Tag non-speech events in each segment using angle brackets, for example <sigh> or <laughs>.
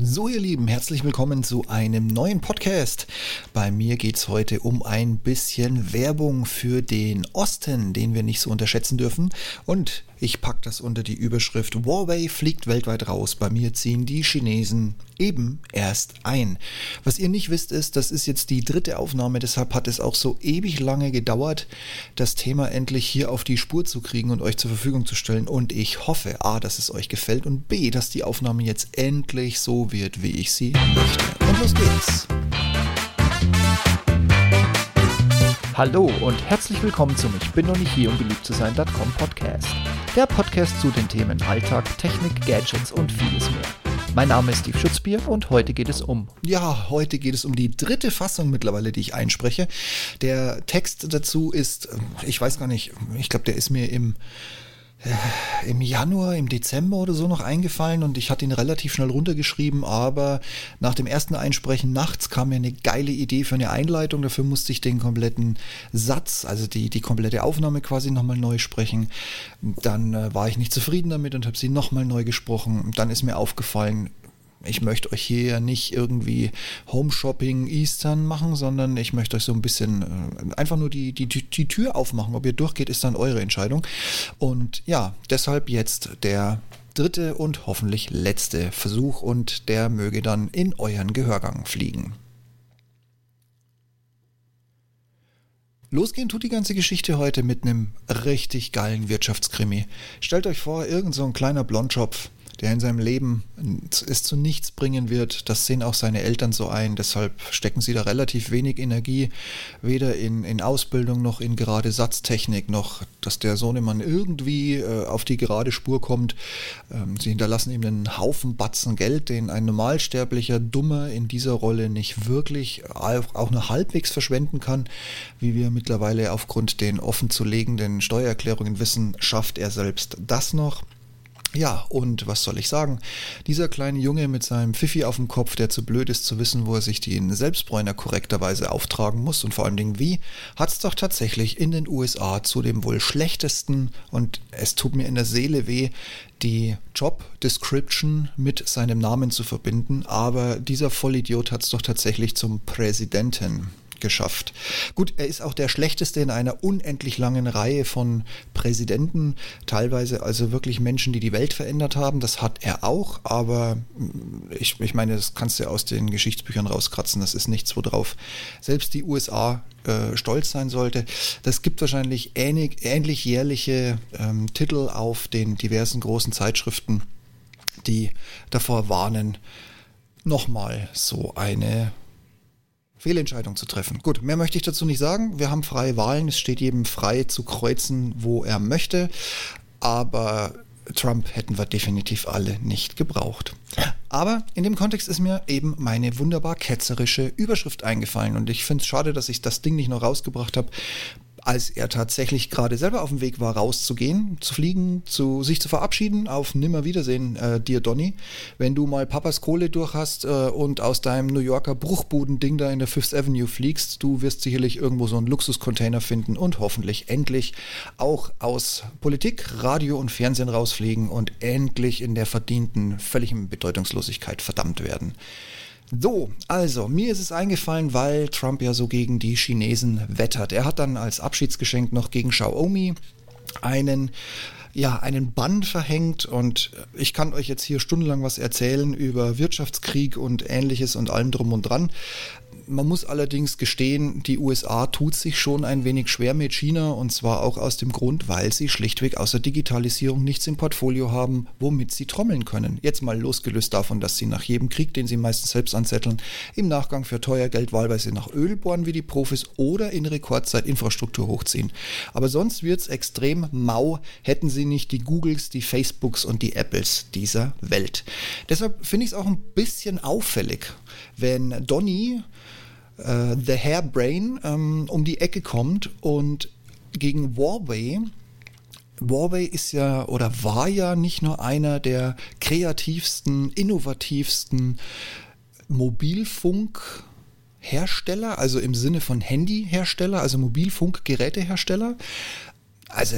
So, ihr Lieben, herzlich willkommen zu einem neuen Podcast. Bei mir geht es heute um ein bisschen Werbung für den Osten, den wir nicht so unterschätzen dürfen. Und ich packe das unter die Überschrift Huawei fliegt weltweit raus. Bei mir ziehen die Chinesen eben erst ein. Was ihr nicht wisst, ist, das ist jetzt die dritte Aufnahme, deshalb hat es auch so ewig lange gedauert, das Thema endlich hier auf die Spur zu kriegen und euch zur Verfügung zu stellen. Und ich hoffe, A, dass es euch gefällt und B, dass die Aufnahme jetzt endlich so wird, wie ich sie möchte. Und los geht's! Hallo und herzlich willkommen zum Ich bin noch nicht hier, um beliebt zu sein.com Podcast. Der Podcast zu den Themen Alltag, Technik, Gadgets und vieles mehr. Mein Name ist Steve Schutzbier und heute geht es um. Ja, heute geht es um die dritte Fassung mittlerweile, die ich einspreche. Der Text dazu ist, ich weiß gar nicht, ich glaube, der ist mir im im Januar, im Dezember oder so noch eingefallen und ich hatte ihn relativ schnell runtergeschrieben, aber nach dem ersten Einsprechen nachts kam mir eine geile Idee für eine Einleitung. Dafür musste ich den kompletten Satz, also die, die komplette Aufnahme quasi nochmal neu sprechen. Dann äh, war ich nicht zufrieden damit und habe sie nochmal neu gesprochen. Dann ist mir aufgefallen, ich möchte euch hier ja nicht irgendwie Home Shopping Eastern machen, sondern ich möchte euch so ein bisschen äh, einfach nur die, die, die Tür aufmachen. Ob ihr durchgeht, ist dann eure Entscheidung. Und ja, deshalb jetzt der dritte und hoffentlich letzte Versuch und der möge dann in euren Gehörgang fliegen. Losgehen tut die ganze Geschichte heute mit einem richtig geilen Wirtschaftskrimi. Stellt euch vor, irgend so ein kleiner Blondschopf, der in seinem Leben es zu nichts bringen wird. Das sehen auch seine Eltern so ein. Deshalb stecken sie da relativ wenig Energie, weder in, in Ausbildung noch in gerade Satztechnik, noch dass der Sohnemann irgendwie äh, auf die gerade Spur kommt. Ähm, sie hinterlassen ihm einen Haufen Batzen Geld, den ein normalsterblicher Dummer in dieser Rolle nicht wirklich auch nur halbwegs verschwenden kann. Wie wir mittlerweile aufgrund den offen zu legenden Steuererklärungen wissen, schafft er selbst das noch. Ja, und was soll ich sagen? Dieser kleine Junge mit seinem Pfiffi auf dem Kopf, der zu blöd ist zu wissen, wo er sich den Selbstbräuner korrekterweise auftragen muss und vor allen Dingen wie, hat es doch tatsächlich in den USA zu dem wohl schlechtesten und es tut mir in der Seele weh, die Job Description mit seinem Namen zu verbinden, aber dieser Vollidiot hat es doch tatsächlich zum Präsidenten geschafft. Gut, er ist auch der schlechteste in einer unendlich langen Reihe von Präsidenten, teilweise also wirklich Menschen, die die Welt verändert haben. Das hat er auch, aber mm, ich, ich meine, das kannst du aus den Geschichtsbüchern rauskratzen. Das ist nichts, worauf selbst die USA äh, stolz sein sollte. Das gibt wahrscheinlich ähnlich, ähnlich jährliche ähm, Titel auf den diversen großen Zeitschriften, die davor warnen, nochmal so eine Fehlentscheidung zu treffen. Gut, mehr möchte ich dazu nicht sagen. Wir haben freie Wahlen. Es steht jedem frei zu kreuzen, wo er möchte. Aber Trump hätten wir definitiv alle nicht gebraucht. Aber in dem Kontext ist mir eben meine wunderbar ketzerische Überschrift eingefallen und ich finde es schade, dass ich das Ding nicht noch rausgebracht habe als er tatsächlich gerade selber auf dem Weg war, rauszugehen, zu fliegen, zu sich zu verabschieden, auf Nimmerwiedersehen, äh, dir Donny. Wenn du mal Papas Kohle durch hast äh, und aus deinem New Yorker Bruchbuden-Ding da in der Fifth Avenue fliegst, du wirst sicherlich irgendwo so einen Luxuscontainer finden und hoffentlich endlich auch aus Politik, Radio und Fernsehen rausfliegen und endlich in der verdienten, völligen Bedeutungslosigkeit verdammt werden. So, also, mir ist es eingefallen, weil Trump ja so gegen die Chinesen wettert. Er hat dann als Abschiedsgeschenk noch gegen Xiaomi einen ja, einen Bann verhängt und ich kann euch jetzt hier stundenlang was erzählen über Wirtschaftskrieg und ähnliches und allem drum und dran. Man muss allerdings gestehen, die USA tut sich schon ein wenig schwer mit China und zwar auch aus dem Grund, weil sie schlichtweg außer Digitalisierung nichts im Portfolio haben, womit sie trommeln können. Jetzt mal losgelöst davon, dass sie nach jedem Krieg, den sie meistens selbst anzetteln, im Nachgang für teuer Geld wahlweise nach Öl bohren wie die Profis oder in Rekordzeit Infrastruktur hochziehen. Aber sonst wird es extrem mau, hätten sie nicht die Googles, die Facebooks und die Apples dieser Welt. Deshalb finde ich es auch ein bisschen auffällig, wenn Donny äh, The Hairbrain ähm, um die Ecke kommt und gegen Huawei Huawei ist ja oder war ja nicht nur einer der kreativsten, innovativsten Mobilfunkhersteller, also im Sinne von Handyhersteller, also Mobilfunkgerätehersteller. Also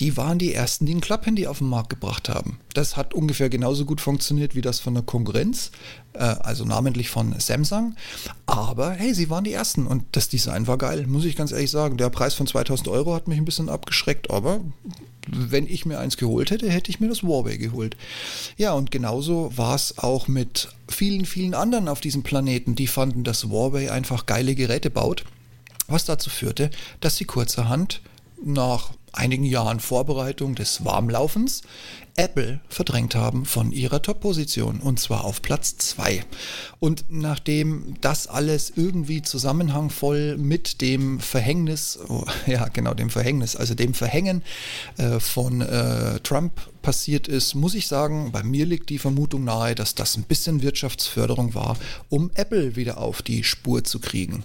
die waren die ersten, die ein Klapphandy auf den Markt gebracht haben. Das hat ungefähr genauso gut funktioniert wie das von der Konkurrenz, äh, also namentlich von Samsung. Aber hey, sie waren die ersten und das Design war geil, muss ich ganz ehrlich sagen. Der Preis von 2000 Euro hat mich ein bisschen abgeschreckt, aber wenn ich mir eins geholt hätte, hätte ich mir das Huawei geholt. Ja, und genauso war es auch mit vielen, vielen anderen auf diesem Planeten, die fanden, dass Huawei einfach geile Geräte baut, was dazu führte, dass sie kurzerhand nach einigen Jahren Vorbereitung des Warmlaufens Apple verdrängt haben von ihrer Top-Position und zwar auf Platz 2. Und nachdem das alles irgendwie zusammenhangvoll mit dem Verhängnis, oh, <laughs> ja genau, dem Verhängnis, also dem Verhängen äh, von äh, Trump passiert ist, muss ich sagen, bei mir liegt die Vermutung nahe, dass das ein bisschen Wirtschaftsförderung war, um Apple wieder auf die Spur zu kriegen.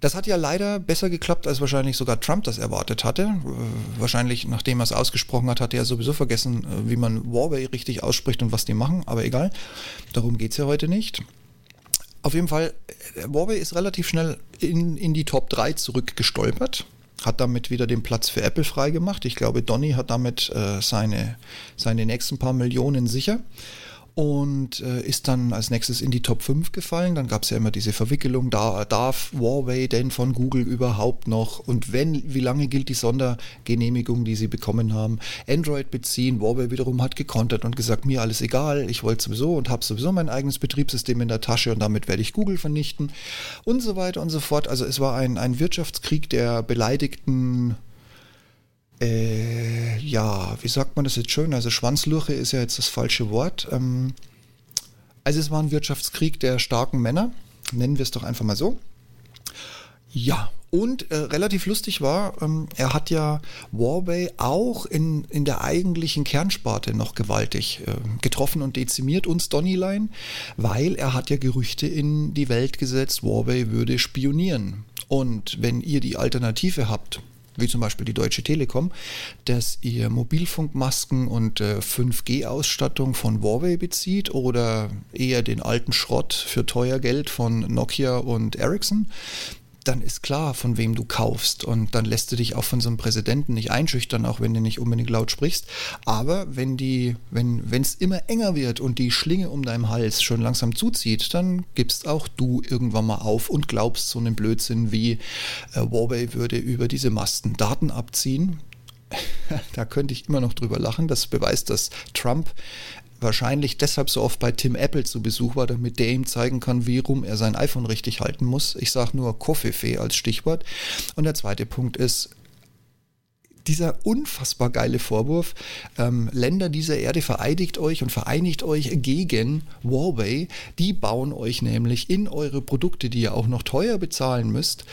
Das hat ja leider besser geklappt, als wahrscheinlich sogar Trump das erwartet hatte. Äh, wahrscheinlich, nachdem er es ausgesprochen hat, hat er sowieso vergessen, äh, wie man Huawei richtig ausspricht und was die machen, aber egal. Darum geht es ja heute nicht. Auf jeden Fall, äh, Huawei ist relativ schnell in, in die Top 3 zurückgestolpert hat damit wieder den Platz für Apple freigemacht. Ich glaube, Donny hat damit äh, seine, seine nächsten paar Millionen sicher und äh, ist dann als nächstes in die Top 5 gefallen. Dann gab es ja immer diese Verwickelung, da darf Huawei denn von Google überhaupt noch und wenn, wie lange gilt die Sondergenehmigung, die sie bekommen haben, Android beziehen. Huawei wiederum hat gekontert und gesagt, mir alles egal, ich wollte sowieso und habe sowieso mein eigenes Betriebssystem in der Tasche und damit werde ich Google vernichten und so weiter und so fort. Also es war ein, ein Wirtschaftskrieg der beleidigten äh, ja, wie sagt man das jetzt schön? Also Schwanzlurche ist ja jetzt das falsche Wort. Ähm, also es war ein Wirtschaftskrieg der starken Männer, nennen wir es doch einfach mal so. Ja, und äh, relativ lustig war, ähm, er hat ja Huawei auch in, in der eigentlichen Kernsparte noch gewaltig äh, getroffen und dezimiert, uns Donnyline, weil er hat ja Gerüchte in die Welt gesetzt, Huawei würde spionieren. Und wenn ihr die Alternative habt, wie zum Beispiel die Deutsche Telekom, dass ihr Mobilfunkmasken und äh, 5G-Ausstattung von Huawei bezieht oder eher den alten Schrott für teuer Geld von Nokia und Ericsson, dann ist klar, von wem du kaufst. Und dann lässt du dich auch von so einem Präsidenten nicht einschüchtern, auch wenn du nicht unbedingt laut sprichst. Aber wenn die, wenn es immer enger wird und die Schlinge um deinem Hals schon langsam zuzieht, dann gibst auch du irgendwann mal auf und glaubst so einen Blödsinn wie äh, Huawei würde über diese Masten Daten abziehen. <laughs> da könnte ich immer noch drüber lachen. Das beweist, dass Trump wahrscheinlich deshalb so oft bei Tim Apple zu Besuch war, damit der ihm zeigen kann, wie rum er sein iPhone richtig halten muss. Ich sage nur Koffeefee als Stichwort. Und der zweite Punkt ist, dieser unfassbar geile Vorwurf, ähm, Länder dieser Erde vereidigt euch und vereinigt euch gegen Huawei, die bauen euch nämlich in eure Produkte, die ihr auch noch teuer bezahlen müsst,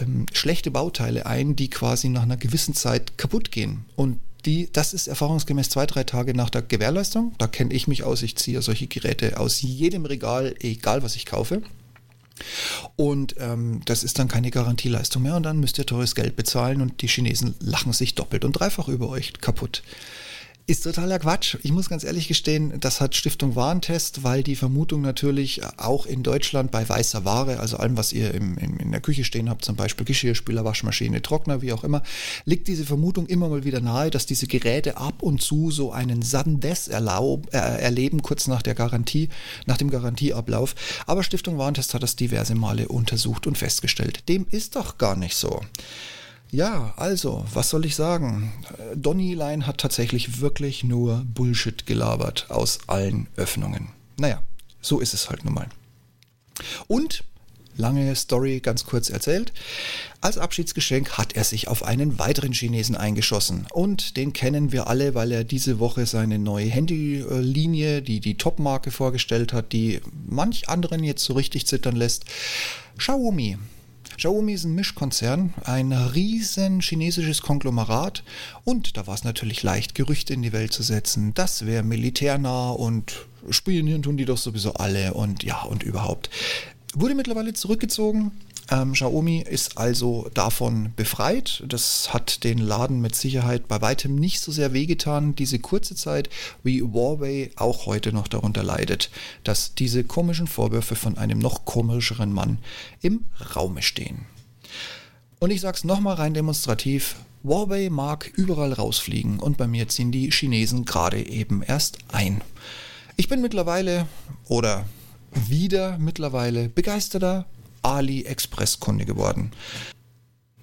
ähm, schlechte Bauteile ein, die quasi nach einer gewissen Zeit kaputt gehen. Und die, das ist erfahrungsgemäß zwei, drei Tage nach der Gewährleistung. Da kenne ich mich aus. Ich ziehe solche Geräte aus jedem Regal, egal was ich kaufe. Und ähm, das ist dann keine Garantieleistung mehr und dann müsst ihr teures Geld bezahlen und die Chinesen lachen sich doppelt und dreifach über euch kaputt. Ist totaler Quatsch. Ich muss ganz ehrlich gestehen, das hat Stiftung Warentest, weil die Vermutung natürlich auch in Deutschland bei weißer Ware, also allem, was ihr im, im, in der Küche stehen habt, zum Beispiel Geschirrspüler, Waschmaschine, Trockner, wie auch immer, liegt diese Vermutung immer mal wieder nahe, dass diese Geräte ab und zu so einen Death erlaub, äh, erleben, kurz nach der Garantie, nach dem Garantieablauf. Aber Stiftung Warentest hat das diverse Male untersucht und festgestellt. Dem ist doch gar nicht so. Ja, also, was soll ich sagen? Donny Line hat tatsächlich wirklich nur Bullshit gelabert aus allen Öffnungen. Naja, so ist es halt nun mal. Und, lange Story ganz kurz erzählt, als Abschiedsgeschenk hat er sich auf einen weiteren Chinesen eingeschossen. Und den kennen wir alle, weil er diese Woche seine neue Handylinie, die die Top-Marke vorgestellt hat, die manch anderen jetzt so richtig zittern lässt. Xiaomi Xiaomi ist ein Mischkonzern, ein riesen chinesisches Konglomerat und da war es natürlich leicht, Gerüchte in die Welt zu setzen. Das wäre militärnah und spionieren tun die doch sowieso alle und ja und überhaupt. Wurde mittlerweile zurückgezogen, ähm, Xiaomi ist also davon befreit. Das hat den Laden mit Sicherheit bei weitem nicht so sehr wehgetan, diese kurze Zeit, wie Huawei auch heute noch darunter leidet, dass diese komischen Vorwürfe von einem noch komischeren Mann im Raume stehen. Und ich sage es nochmal rein demonstrativ, Huawei mag überall rausfliegen und bei mir ziehen die Chinesen gerade eben erst ein. Ich bin mittlerweile oder wieder mittlerweile begeisterter AliExpress-Kunde geworden.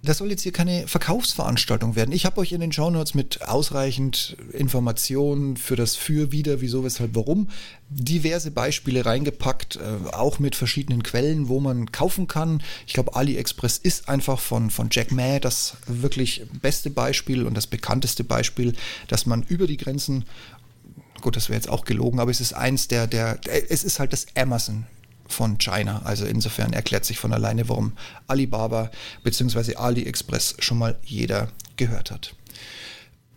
Das soll jetzt hier keine Verkaufsveranstaltung werden. Ich habe euch in den Shownotes mit ausreichend Informationen für das Für, Wider, Wieso, Weshalb, Warum diverse Beispiele reingepackt, äh, auch mit verschiedenen Quellen, wo man kaufen kann. Ich glaube, AliExpress ist einfach von, von Jack Ma das wirklich beste Beispiel und das bekannteste Beispiel, dass man über die Grenzen gut, das wäre jetzt auch gelogen, aber es ist eins der, der, es ist halt das Amazon von China. Also insofern erklärt sich von alleine, warum Alibaba bzw. AliExpress schon mal jeder gehört hat.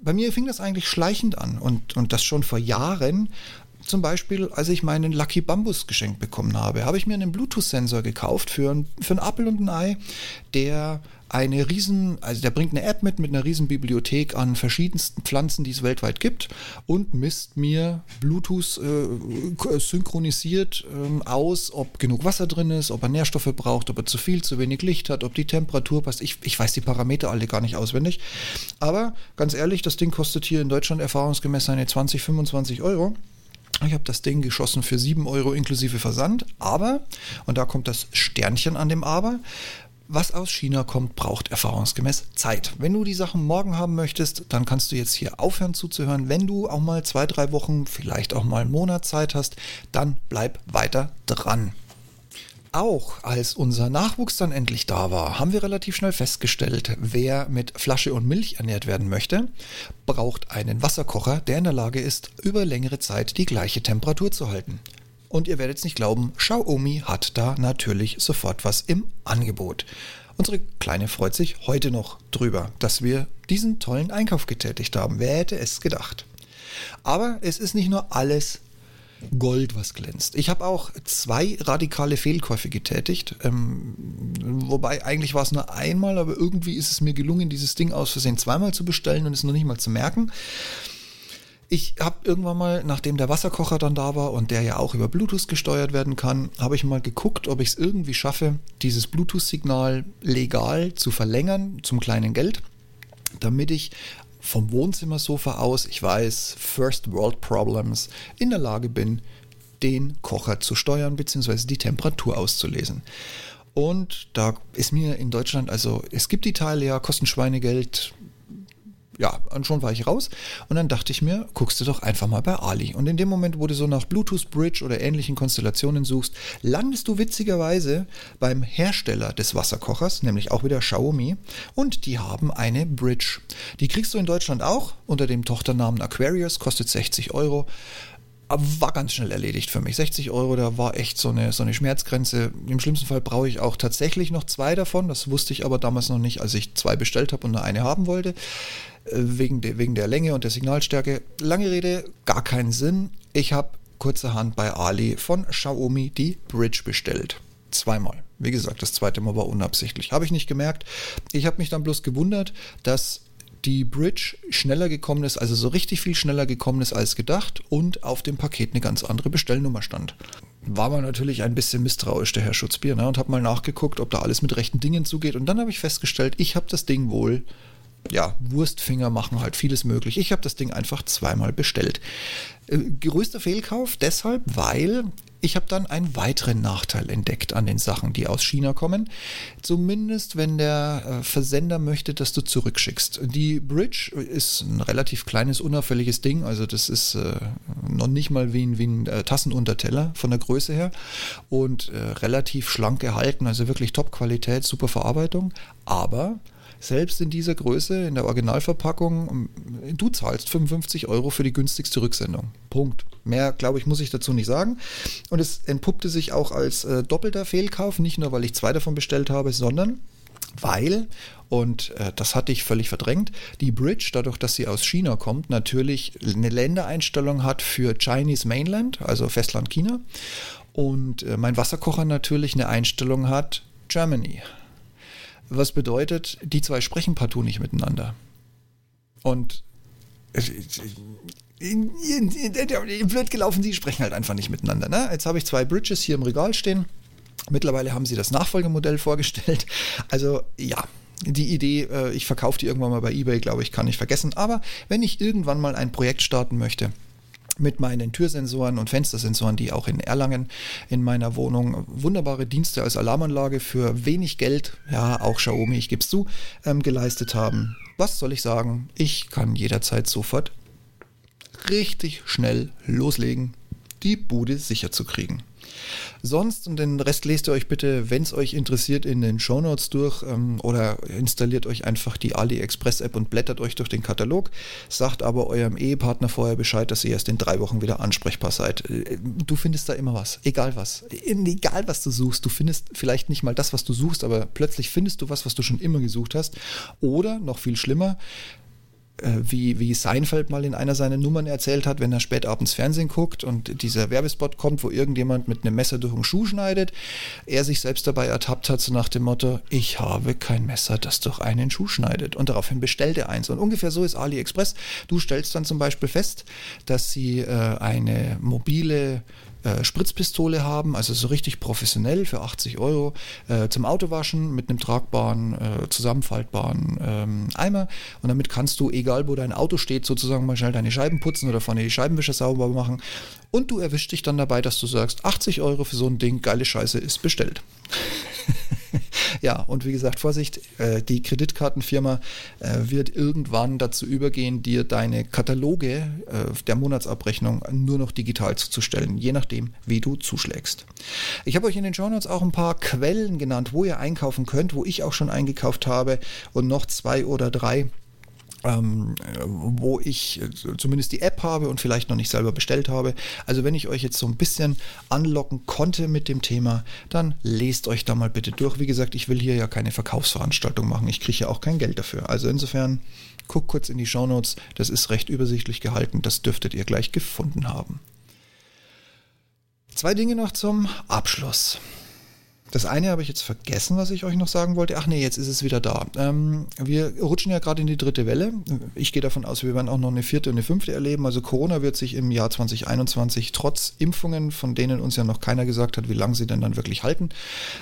Bei mir fing das eigentlich schleichend an und, und das schon vor Jahren. Zum Beispiel, als ich meinen Lucky Bambus geschenkt bekommen habe, habe ich mir einen Bluetooth-Sensor gekauft für, ein, für einen Apfel und ein Ei, der eine riesen, also der bringt eine App mit mit einer riesen Bibliothek an verschiedensten Pflanzen, die es weltweit gibt und misst mir Bluetooth äh, synchronisiert äh, aus, ob genug Wasser drin ist, ob er Nährstoffe braucht, ob er zu viel, zu wenig Licht hat, ob die Temperatur passt. Ich, ich weiß die Parameter alle gar nicht auswendig. Aber ganz ehrlich, das Ding kostet hier in Deutschland erfahrungsgemäß seine 20, 25 Euro. Ich habe das Ding geschossen für 7 Euro inklusive Versand, aber, und da kommt das Sternchen an dem Aber, was aus China kommt, braucht erfahrungsgemäß Zeit. Wenn du die Sachen morgen haben möchtest, dann kannst du jetzt hier aufhören zuzuhören. Wenn du auch mal zwei, drei Wochen, vielleicht auch mal einen Monat Zeit hast, dann bleib weiter dran. Auch als unser Nachwuchs dann endlich da war, haben wir relativ schnell festgestellt, wer mit Flasche und Milch ernährt werden möchte, braucht einen Wasserkocher, der in der Lage ist, über längere Zeit die gleiche Temperatur zu halten. Und ihr werdet es nicht glauben, Xiaomi hat da natürlich sofort was im Angebot. Unsere Kleine freut sich heute noch drüber, dass wir diesen tollen Einkauf getätigt haben. Wer hätte es gedacht? Aber es ist nicht nur alles Gold, was glänzt. Ich habe auch zwei radikale Fehlkäufe getätigt. Ähm, wobei eigentlich war es nur einmal, aber irgendwie ist es mir gelungen, dieses Ding aus Versehen zweimal zu bestellen und es noch nicht mal zu merken. Ich habe irgendwann mal, nachdem der Wasserkocher dann da war und der ja auch über Bluetooth gesteuert werden kann, habe ich mal geguckt, ob ich es irgendwie schaffe, dieses Bluetooth-Signal legal zu verlängern zum kleinen Geld, damit ich vom Wohnzimmersofa aus, ich weiß, First World Problems, in der Lage bin, den Kocher zu steuern bzw. die Temperatur auszulesen. Und da ist mir in Deutschland, also es gibt die Teile ja, kosten Schweinegeld, ja, und schon war ich raus. Und dann dachte ich mir, guckst du doch einfach mal bei Ali. Und in dem Moment, wo du so nach Bluetooth Bridge oder ähnlichen Konstellationen suchst, landest du witzigerweise beim Hersteller des Wasserkochers, nämlich auch wieder Xiaomi. Und die haben eine Bridge. Die kriegst du in Deutschland auch unter dem Tochternamen Aquarius, kostet 60 Euro war ganz schnell erledigt für mich. 60 Euro, da war echt so eine, so eine Schmerzgrenze. Im schlimmsten Fall brauche ich auch tatsächlich noch zwei davon. Das wusste ich aber damals noch nicht, als ich zwei bestellt habe und nur eine haben wollte. Wegen, de, wegen der Länge und der Signalstärke. Lange Rede, gar keinen Sinn. Ich habe kurzerhand bei Ali von Xiaomi die Bridge bestellt. Zweimal. Wie gesagt, das zweite Mal war unabsichtlich. Habe ich nicht gemerkt. Ich habe mich dann bloß gewundert, dass die Bridge schneller gekommen ist, also so richtig viel schneller gekommen ist als gedacht und auf dem Paket eine ganz andere Bestellnummer stand. War man natürlich ein bisschen misstrauisch, der Herr Schutzbier, ne, und habe mal nachgeguckt, ob da alles mit rechten Dingen zugeht. Und dann habe ich festgestellt, ich habe das Ding wohl ja, Wurstfinger machen halt vieles möglich. Ich habe das Ding einfach zweimal bestellt. Äh, größter Fehlkauf deshalb, weil ich habe dann einen weiteren Nachteil entdeckt an den Sachen, die aus China kommen. Zumindest wenn der äh, Versender möchte, dass du zurückschickst. Die Bridge ist ein relativ kleines, unauffälliges Ding. Also das ist äh, noch nicht mal wie ein, wie ein äh, Tassenunterteller von der Größe her. Und äh, relativ schlank gehalten, also wirklich Top-Qualität, super Verarbeitung. Aber selbst in dieser Größe, in der Originalverpackung, du zahlst 55 Euro für die günstigste Rücksendung. Punkt. Mehr, glaube ich, muss ich dazu nicht sagen. Und es entpuppte sich auch als äh, doppelter Fehlkauf, nicht nur, weil ich zwei davon bestellt habe, sondern weil, und äh, das hatte ich völlig verdrängt, die Bridge, dadurch, dass sie aus China kommt, natürlich eine Ländereinstellung hat für Chinese Mainland, also Festland China. Und äh, mein Wasserkocher natürlich eine Einstellung hat Germany, was bedeutet, die zwei sprechen partout nicht miteinander. Und blöd gelaufen, sie sprechen halt einfach nicht miteinander. Ne? Jetzt habe ich zwei Bridges hier im Regal stehen. Mittlerweile haben sie das Nachfolgemodell vorgestellt. <laughs> Also ja, die Idee, äh, ich verkaufe die irgendwann mal bei eBay, glaube ich, kann ich vergessen. Aber wenn ich irgendwann mal ein Projekt starten möchte, mit meinen Türsensoren und Fenstersensoren, die auch in Erlangen in meiner Wohnung wunderbare Dienste als Alarmanlage für wenig Geld, ja auch Xiaomi, ich gebe es zu, ähm, geleistet haben. Was soll ich sagen? Ich kann jederzeit sofort richtig schnell loslegen, die Bude sicher zu kriegen. Sonst, und den Rest lest ihr euch bitte, wenn es euch interessiert, in den Shownotes durch ähm, oder installiert euch einfach die AliExpress-App und blättert euch durch den Katalog. Sagt aber eurem Ehepartner vorher Bescheid, dass ihr erst in drei Wochen wieder ansprechbar seid. Äh, du findest da immer was, egal was. Egal was du suchst, du findest vielleicht nicht mal das, was du suchst, aber plötzlich findest du was, was du schon immer gesucht hast. Oder, noch viel schlimmer, wie, wie Seinfeld mal in einer seiner Nummern erzählt hat, wenn er spät abends Fernsehen guckt und dieser Werbespot kommt, wo irgendjemand mit einem Messer durch einen Schuh schneidet, er sich selbst dabei ertappt hat, so nach dem Motto, ich habe kein Messer, das durch einen Schuh schneidet. Und daraufhin bestellt er eins. Und ungefähr so ist AliExpress. Du stellst dann zum Beispiel fest, dass sie äh, eine mobile äh, Spritzpistole haben, also so richtig professionell für 80 Euro äh, zum Autowaschen mit einem tragbaren, äh, zusammenfaltbaren ähm, Eimer. Und damit kannst du, egal wo dein Auto steht, sozusagen mal schnell deine Scheiben putzen oder vorne die Scheibenwischer sauber machen. Und du erwischst dich dann dabei, dass du sagst, 80 Euro für so ein Ding, geile Scheiße, ist bestellt. <laughs> ja, und wie gesagt, Vorsicht, äh, die Kreditkartenfirma äh, wird irgendwann dazu übergehen, dir deine Kataloge äh, der Monatsabrechnung nur noch digital zuzustellen, je nachdem, wie du zuschlägst. Ich habe euch in den Show Notes auch ein paar Quellen genannt, wo ihr einkaufen könnt, wo ich auch schon eingekauft habe und noch zwei oder drei ähm, wo ich zumindest die App habe und vielleicht noch nicht selber bestellt habe. Also wenn ich euch jetzt so ein bisschen anlocken konnte mit dem Thema, dann lest euch da mal bitte durch. Wie gesagt, ich will hier ja keine Verkaufsveranstaltung machen. Ich kriege ja auch kein Geld dafür. Also insofern guckt kurz in die Shownotes. Das ist recht übersichtlich gehalten. Das dürftet ihr gleich gefunden haben. Zwei Dinge noch zum Abschluss. Das eine habe ich jetzt vergessen, was ich euch noch sagen wollte. Ach nee, jetzt ist es wieder da. Ähm, wir rutschen ja gerade in die dritte Welle. Ich gehe davon aus, wir werden auch noch eine vierte und eine fünfte erleben. Also Corona wird sich im Jahr 2021 trotz Impfungen, von denen uns ja noch keiner gesagt hat, wie lange sie denn dann wirklich halten.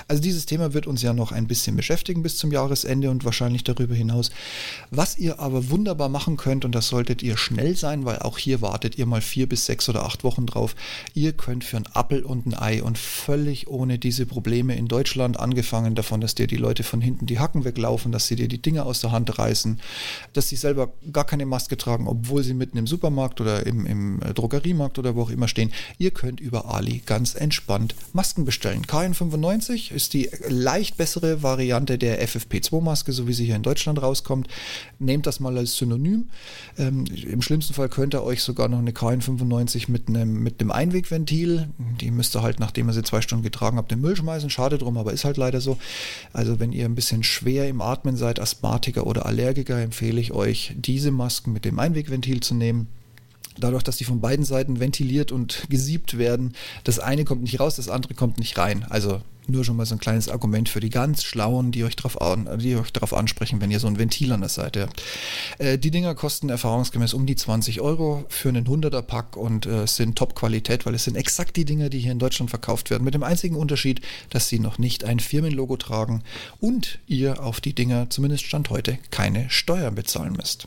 Also dieses Thema wird uns ja noch ein bisschen beschäftigen bis zum Jahresende und wahrscheinlich darüber hinaus. Was ihr aber wunderbar machen könnt, und das solltet ihr schnell sein, weil auch hier wartet ihr mal vier bis sechs oder acht Wochen drauf. Ihr könnt für ein Appel und ein Ei und völlig ohne diese Probleme in Deutschland, angefangen davon, dass dir die Leute von hinten die Hacken weglaufen, dass sie dir die Dinge aus der Hand reißen, dass sie selber gar keine Maske tragen, obwohl sie mitten im Supermarkt oder im, im Drogeriemarkt oder wo auch immer stehen. Ihr könnt über Ali ganz entspannt Masken bestellen. KN95 ist die leicht bessere Variante der FFP2-Maske, so wie sie hier in Deutschland rauskommt. Nehmt das mal als Synonym. Ähm, Im schlimmsten Fall könnt ihr euch sogar noch eine KN95 mit einem, mit einem Einwegventil, die müsst ihr halt, nachdem ihr sie zwei Stunden getragen habt, den Müll schmeißen. Schade schade drum, aber ist halt leider so. Also wenn ihr ein bisschen schwer im Atmen seid, Asthmatiker oder Allergiker, empfehle ich euch, diese Masken mit dem Einwegventil zu nehmen. Dadurch, dass die von beiden Seiten ventiliert und gesiebt werden, das eine kommt nicht raus, das andere kommt nicht rein. Also nur schon mal so ein kleines Argument für die ganz Schlauen, die euch darauf darauf ansprechen, wenn ihr so ein Ventil an der Seite habt. Äh, die Dinger kosten erfahrungsgemäß um die 20 Euro für einen 100er Pack und äh, sind Top-Qualität, weil es sind exakt die Dinger, die hier in Deutschland verkauft werden. Mit dem einzigen Unterschied, dass sie noch nicht ein Firmenlogo tragen und ihr auf die Dinger, zumindest Stand heute, keine Steuern bezahlen müsst.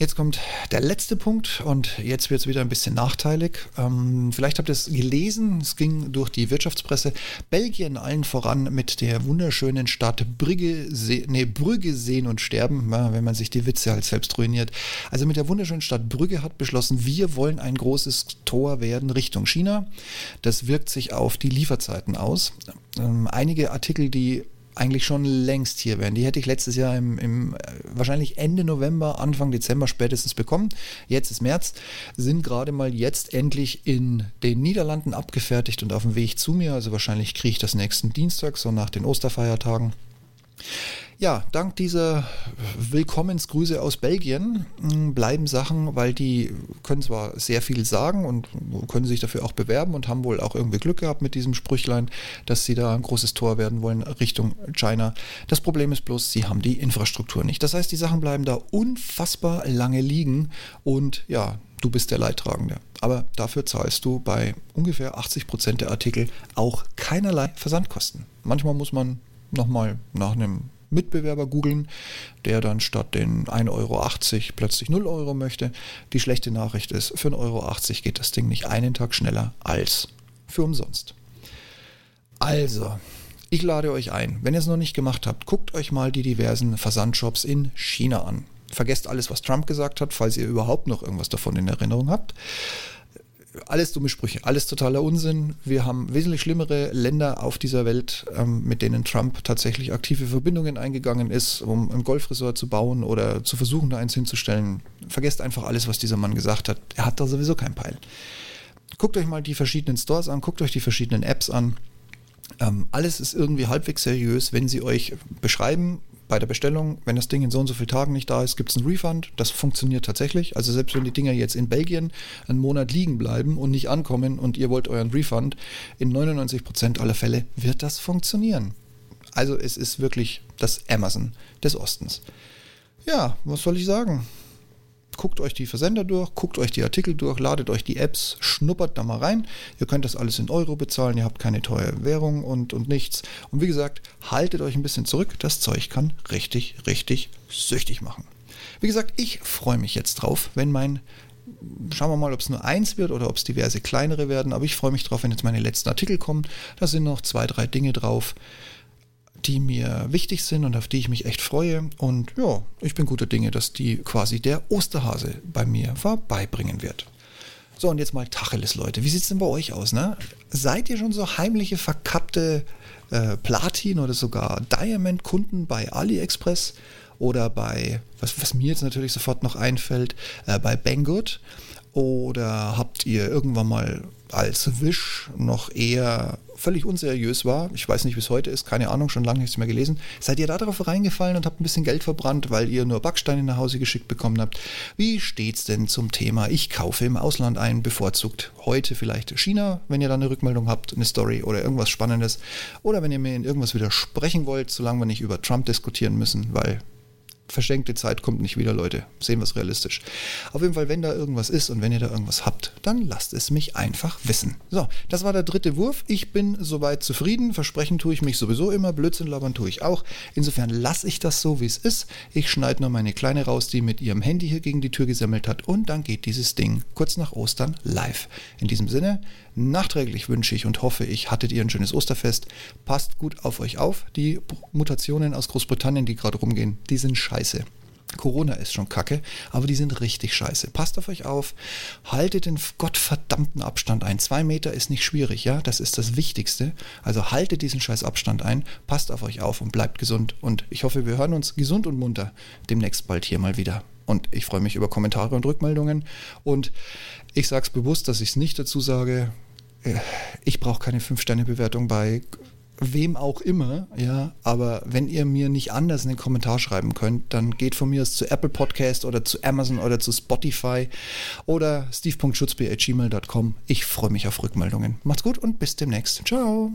Jetzt kommt der letzte Punkt und jetzt wird es wieder ein bisschen nachteilig. Ähm, vielleicht habt ihr es gelesen, es ging durch die Wirtschaftspresse. Belgien allen voran mit der wunderschönen Stadt Brügge, See, nee, Brügge sehen und sterben, wenn man sich die Witze halt selbst ruiniert. Also mit der wunderschönen Stadt Brügge hat beschlossen, wir wollen ein großes Tor werden Richtung China. Das wirkt sich auf die Lieferzeiten aus. Ähm, einige Artikel, die eigentlich schon längst hier wären. Die hätte ich letztes Jahr im, im, äh, wahrscheinlich Ende November, Anfang Dezember spätestens bekommen. Jetzt ist März, sind gerade mal jetzt endlich in den Niederlanden abgefertigt und auf dem Weg zu mir. Also wahrscheinlich kriege ich das nächsten Dienstag, so nach den Osterfeiertagen. Ja, dank dieser Willkommensgrüße aus Belgien hm, bleiben Sachen, weil die können zwar sehr viel sagen und können sich dafür auch bewerben und haben wohl auch irgendwie Glück gehabt mit diesem Sprüchlein, dass sie da ein großes Tor werden wollen Richtung China. Das Problem ist bloß, sie haben die Infrastruktur nicht. Das heißt, die Sachen bleiben da unfassbar lange liegen und ja, du bist der Leidtragende. Aber dafür zahlst du bei ungefähr 80 Prozent der Artikel auch keinerlei Versandkosten. Manchmal muss man nochmal nach einem Mitbewerber googeln, der dann statt den 1,80 Euro plötzlich 0 Euro möchte. Die schlechte Nachricht ist, für 1,80 Euro geht das Ding nicht einen Tag schneller als für umsonst. Also, ich lade euch ein, wenn ihr es noch nicht gemacht habt, guckt euch mal die diversen Versandshops in China an. Vergesst alles, was Trump gesagt hat, falls ihr überhaupt noch irgendwas davon in Erinnerung habt alles dumme Sprüche, alles totaler Unsinn. Wir haben wesentlich schlimmere Länder auf dieser Welt, ähm, mit denen Trump tatsächlich aktive Verbindungen eingegangen ist, um ein Golfresort zu bauen oder zu versuchen, da eins hinzustellen. Vergesst einfach alles, was dieser Mann gesagt hat. Er hat da sowieso keinen Peil. Guckt euch mal die verschiedenen Stores an, guckt euch die verschiedenen Apps an. Ähm, alles ist irgendwie halbwegs seriös, wenn sie euch beschreiben, bei der Bestellung, wenn das Ding in so und so vielen Tagen nicht da ist, gibt es einen Refund. Das funktioniert tatsächlich. Also selbst wenn die Dinger jetzt in Belgien einen Monat liegen bleiben und nicht ankommen und ihr wollt euren Refund, in 99% aller Fälle wird das funktionieren. Also es ist wirklich das Amazon des Ostens. Ja, was soll ich sagen? Guckt euch die Versender durch, guckt euch die Artikel durch, ladet euch die Apps, schnuppert da mal rein. Ihr könnt das alles in Euro bezahlen, ihr habt keine teure Währung und, und nichts. Und wie gesagt, haltet euch ein bisschen zurück. Das Zeug kann richtig, richtig süchtig machen. Wie gesagt, ich freue mich jetzt drauf, wenn mein schauen wir mal, ob es nur eins wird oder ob es diverse kleinere werden. Aber ich freue mich drauf, wenn jetzt meine letzten Artikel kommen. Da sind noch zwei, drei Dinge drauf die mir wichtig sind und auf die ich mich echt freue. Und ja, ich bin guter Dinge, dass die quasi der Osterhase bei mir vorbeibringen wird. So, und jetzt mal Tacheles, Leute. Wie sieht es denn bei euch aus? Ne? Seid ihr schon so heimliche, verkappte äh, Platin- oder sogar Diamond-Kunden bei AliExpress oder bei, was, was, mir jetzt natürlich sofort noch einfällt, äh, bei Banggood? Oder habt ihr irgendwann mal als Wish noch eher völlig unseriös war, ich weiß nicht, wie es heute ist, keine Ahnung, schon lange nichts mehr gelesen, seid ihr da darauf reingefallen und habt ein bisschen Geld verbrannt, weil ihr nur Backsteine nach Hause geschickt bekommen habt? Wie steht's denn zum Thema, ich kaufe im Ausland ein, bevorzugt heute vielleicht China, wenn ihr da eine Rückmeldung habt, eine Story oder irgendwas Spannendes, oder wenn ihr mir in irgendwas widersprechen wollt, solange wir nicht über Trump diskutieren müssen, weil verschenkte Zeit kommt nicht wieder, Leute. Sehen wir es realistisch. Auf jeden Fall, wenn da irgendwas ist und wenn ihr da irgendwas habt, dann lasst es mich einfach wissen. So, das war der dritte Wurf. Ich bin soweit zufrieden. Versprechen tue ich mich sowieso immer. Blödsinn labern tue ich auch. Insofern lasse ich das so, wie es ist. Ich schneide nur meine Kleine raus, die mit ihrem Handy hier gegen die Tür gesammelt hat. Und dann geht dieses Ding kurz nach Ostern live. In diesem Sinne, Nachträglich wünsche ich und hoffe ich, hattet ihr ein schönes Osterfest. Passt gut auf euch auf. Die Mutationen aus Großbritannien, die gerade rumgehen, die sind scheiße. Corona ist schon kacke, aber die sind richtig scheiße. Passt auf euch auf, haltet den gottverdammten Abstand ein. Zwei Meter ist nicht schwierig, ja, das ist das Wichtigste. Also haltet diesen scheiß Abstand ein, passt auf euch auf und bleibt gesund. Und ich hoffe, wir hören uns gesund und munter demnächst bald hier mal wieder. Und ich freue mich über Kommentare und Rückmeldungen. Und ich sage es bewusst, dass ich es nicht dazu sage, ich brauche keine Fünf-Sterne-Bewertung bei wem auch immer, ja, aber wenn ihr mir nicht anders in den Kommentar schreiben könnt, dann geht von mir aus zu Apple Podcast oder zu Amazon oder zu Spotify oder steve.schutzb.gmail.com. Ich freue mich auf Rückmeldungen. Macht's gut und bis demnächst. Ciao.